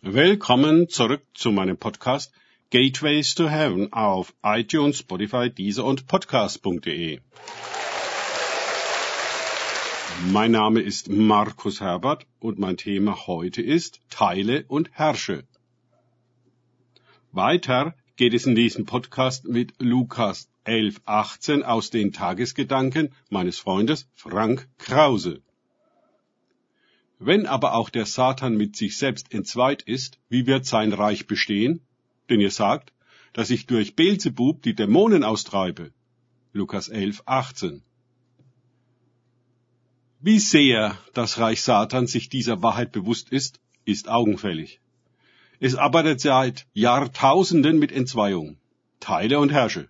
Willkommen zurück zu meinem Podcast Gateways to Heaven auf iTunes, Spotify, Deezer und Podcast.de. Mein Name ist Markus Herbert und mein Thema heute ist Teile und Herrsche. Weiter geht es in diesem Podcast mit Lukas 11.18 aus den Tagesgedanken meines Freundes Frank Krause. Wenn aber auch der Satan mit sich selbst entzweit ist, wie wird sein Reich bestehen? Denn ihr sagt, dass ich durch Beelzebub die Dämonen austreibe. Lukas 11, 18. Wie sehr das Reich Satan sich dieser Wahrheit bewusst ist, ist augenfällig. Es arbeitet seit Jahrtausenden mit Entzweiung, Teile und Herrsche.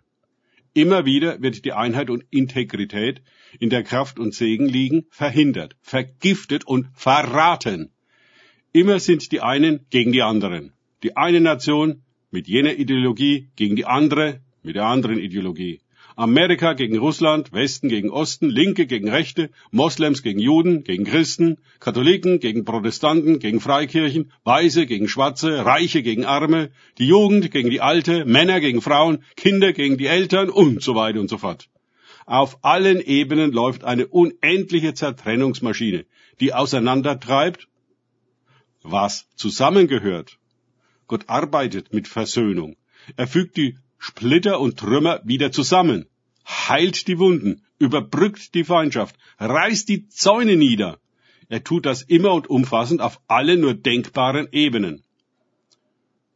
Immer wieder wird die Einheit und Integrität, in der Kraft und Segen liegen, verhindert, vergiftet und verraten. Immer sind die einen gegen die anderen. Die eine Nation mit jener Ideologie gegen die andere mit der anderen Ideologie. Amerika gegen Russland, Westen gegen Osten, Linke gegen Rechte, Moslems gegen Juden, gegen Christen, Katholiken gegen Protestanten, gegen Freikirchen, Weiße gegen Schwarze, Reiche gegen Arme, die Jugend gegen die Alte, Männer gegen Frauen, Kinder gegen die Eltern und so weiter und so fort. Auf allen Ebenen läuft eine unendliche Zertrennungsmaschine, die auseinandertreibt, was zusammengehört. Gott arbeitet mit Versöhnung. Er fügt die Splitter und Trümmer wieder zusammen, heilt die Wunden, überbrückt die Feindschaft, reißt die Zäune nieder. Er tut das immer und umfassend auf alle nur denkbaren Ebenen.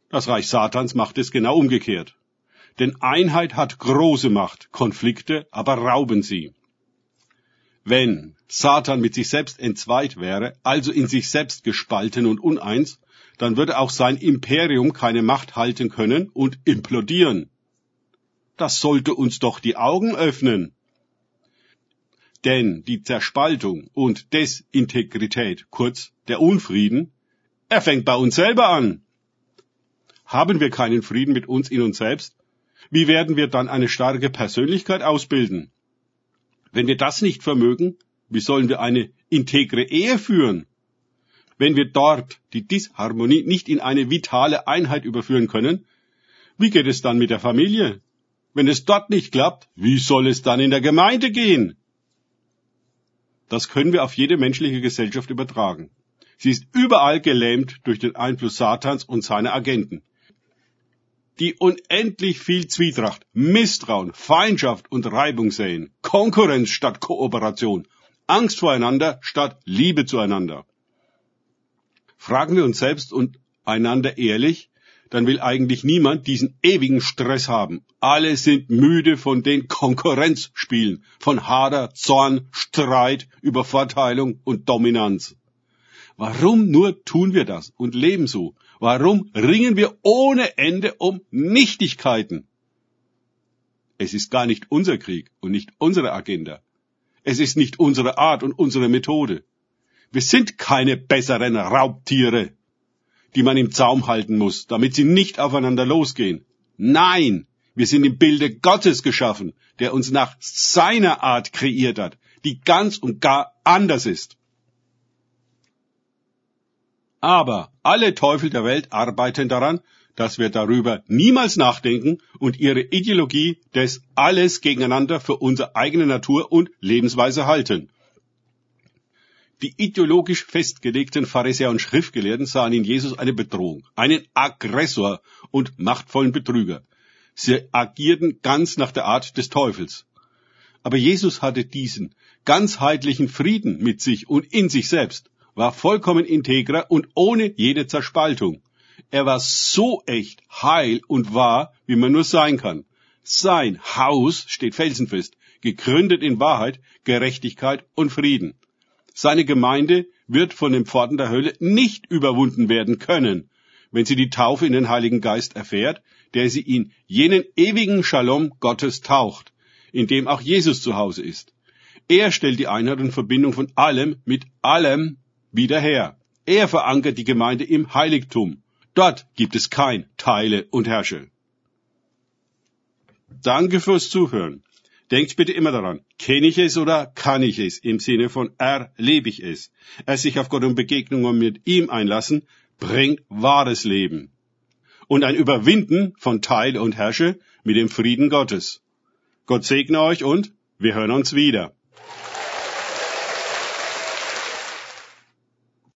Das Reich Satans macht es genau umgekehrt. Denn Einheit hat große Macht, Konflikte aber rauben sie. Wenn Satan mit sich selbst entzweit wäre, also in sich selbst gespalten und uneins, dann würde auch sein Imperium keine Macht halten können und implodieren. Das sollte uns doch die Augen öffnen. Denn die Zerspaltung und Desintegrität, kurz der Unfrieden, er fängt bei uns selber an. Haben wir keinen Frieden mit uns in uns selbst, wie werden wir dann eine starke Persönlichkeit ausbilden? Wenn wir das nicht vermögen, wie sollen wir eine integre Ehe führen? Wenn wir dort die Disharmonie nicht in eine vitale Einheit überführen können, wie geht es dann mit der Familie? Wenn es dort nicht klappt, wie soll es dann in der Gemeinde gehen? Das können wir auf jede menschliche Gesellschaft übertragen. Sie ist überall gelähmt durch den Einfluss Satans und seiner Agenten. Die unendlich viel Zwietracht, Misstrauen, Feindschaft und Reibung säen, Konkurrenz statt Kooperation, Angst voreinander statt Liebe zueinander. Fragen wir uns selbst und einander ehrlich, dann will eigentlich niemand diesen ewigen Stress haben. Alle sind müde von den Konkurrenzspielen, von Hader, Zorn, Streit, Übervorteilung und Dominanz. Warum nur tun wir das und leben so? Warum ringen wir ohne Ende um Nichtigkeiten? Es ist gar nicht unser Krieg und nicht unsere Agenda. Es ist nicht unsere Art und unsere Methode. Wir sind keine besseren Raubtiere die man im Zaum halten muss, damit sie nicht aufeinander losgehen. Nein, wir sind im Bilde Gottes geschaffen, der uns nach seiner Art kreiert hat, die ganz und gar anders ist. Aber alle Teufel der Welt arbeiten daran, dass wir darüber niemals nachdenken und ihre Ideologie des Alles gegeneinander für unsere eigene Natur und Lebensweise halten. Die ideologisch festgelegten Pharisäer und Schriftgelehrten sahen in Jesus eine Bedrohung, einen Aggressor und machtvollen Betrüger. Sie agierten ganz nach der Art des Teufels. Aber Jesus hatte diesen ganzheitlichen Frieden mit sich und in sich selbst, war vollkommen integrer und ohne jede Zerspaltung. Er war so echt, heil und wahr, wie man nur sein kann. Sein Haus steht felsenfest, gegründet in Wahrheit, Gerechtigkeit und Frieden. Seine Gemeinde wird von den Pforten der Hölle nicht überwunden werden können, wenn sie die Taufe in den Heiligen Geist erfährt, der sie in jenen ewigen Shalom Gottes taucht, in dem auch Jesus zu Hause ist. Er stellt die Einheit und Verbindung von allem mit allem wieder her. Er verankert die Gemeinde im Heiligtum. Dort gibt es kein Teile und Herrsche. Danke fürs Zuhören. Denkt bitte immer daran, kenne ich es oder kann ich es im Sinne von erlebe ich es. Es sich auf Gott und Begegnungen mit ihm einlassen, bringt wahres Leben. Und ein Überwinden von Teil und Herrsche mit dem Frieden Gottes. Gott segne euch und wir hören uns wieder.